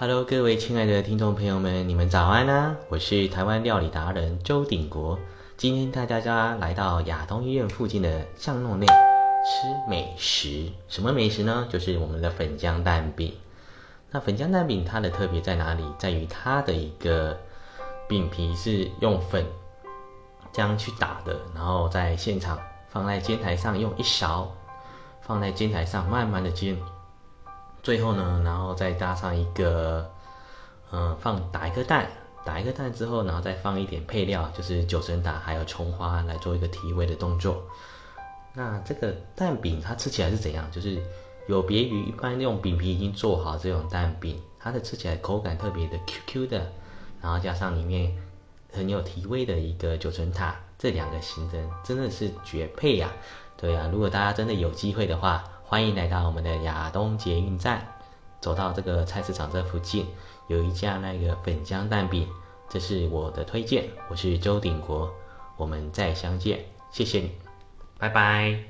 Hello，各位亲爱的听众朋友们，你们早安啊！我是台湾料理达人周鼎国，今天带大家来到亚东医院附近的巷弄内吃美食。什么美食呢？就是我们的粉浆蛋饼。那粉浆蛋饼它的特别在哪里？在于它的一个饼皮是用粉浆去打的，然后在现场放在煎台上，用一勺放在煎台上慢慢的煎。最后呢，然后再搭上一个，嗯，放打一颗蛋，打一颗蛋之后，然后再放一点配料，就是九层塔还有葱花来做一个提味的动作。那这个蛋饼它吃起来是怎样？就是有别于一般用饼皮已经做好这种蛋饼，它的吃起来口感特别的 Q Q 的，然后加上里面很有提味的一个九层塔，这两个形成真的是绝配呀！对呀，如果大家真的有机会的话。欢迎来到我们的亚东捷运站，走到这个菜市场这附近，有一家那个粉浆蛋饼，这是我的推荐。我是周鼎国，我们再相见，谢谢你，拜拜。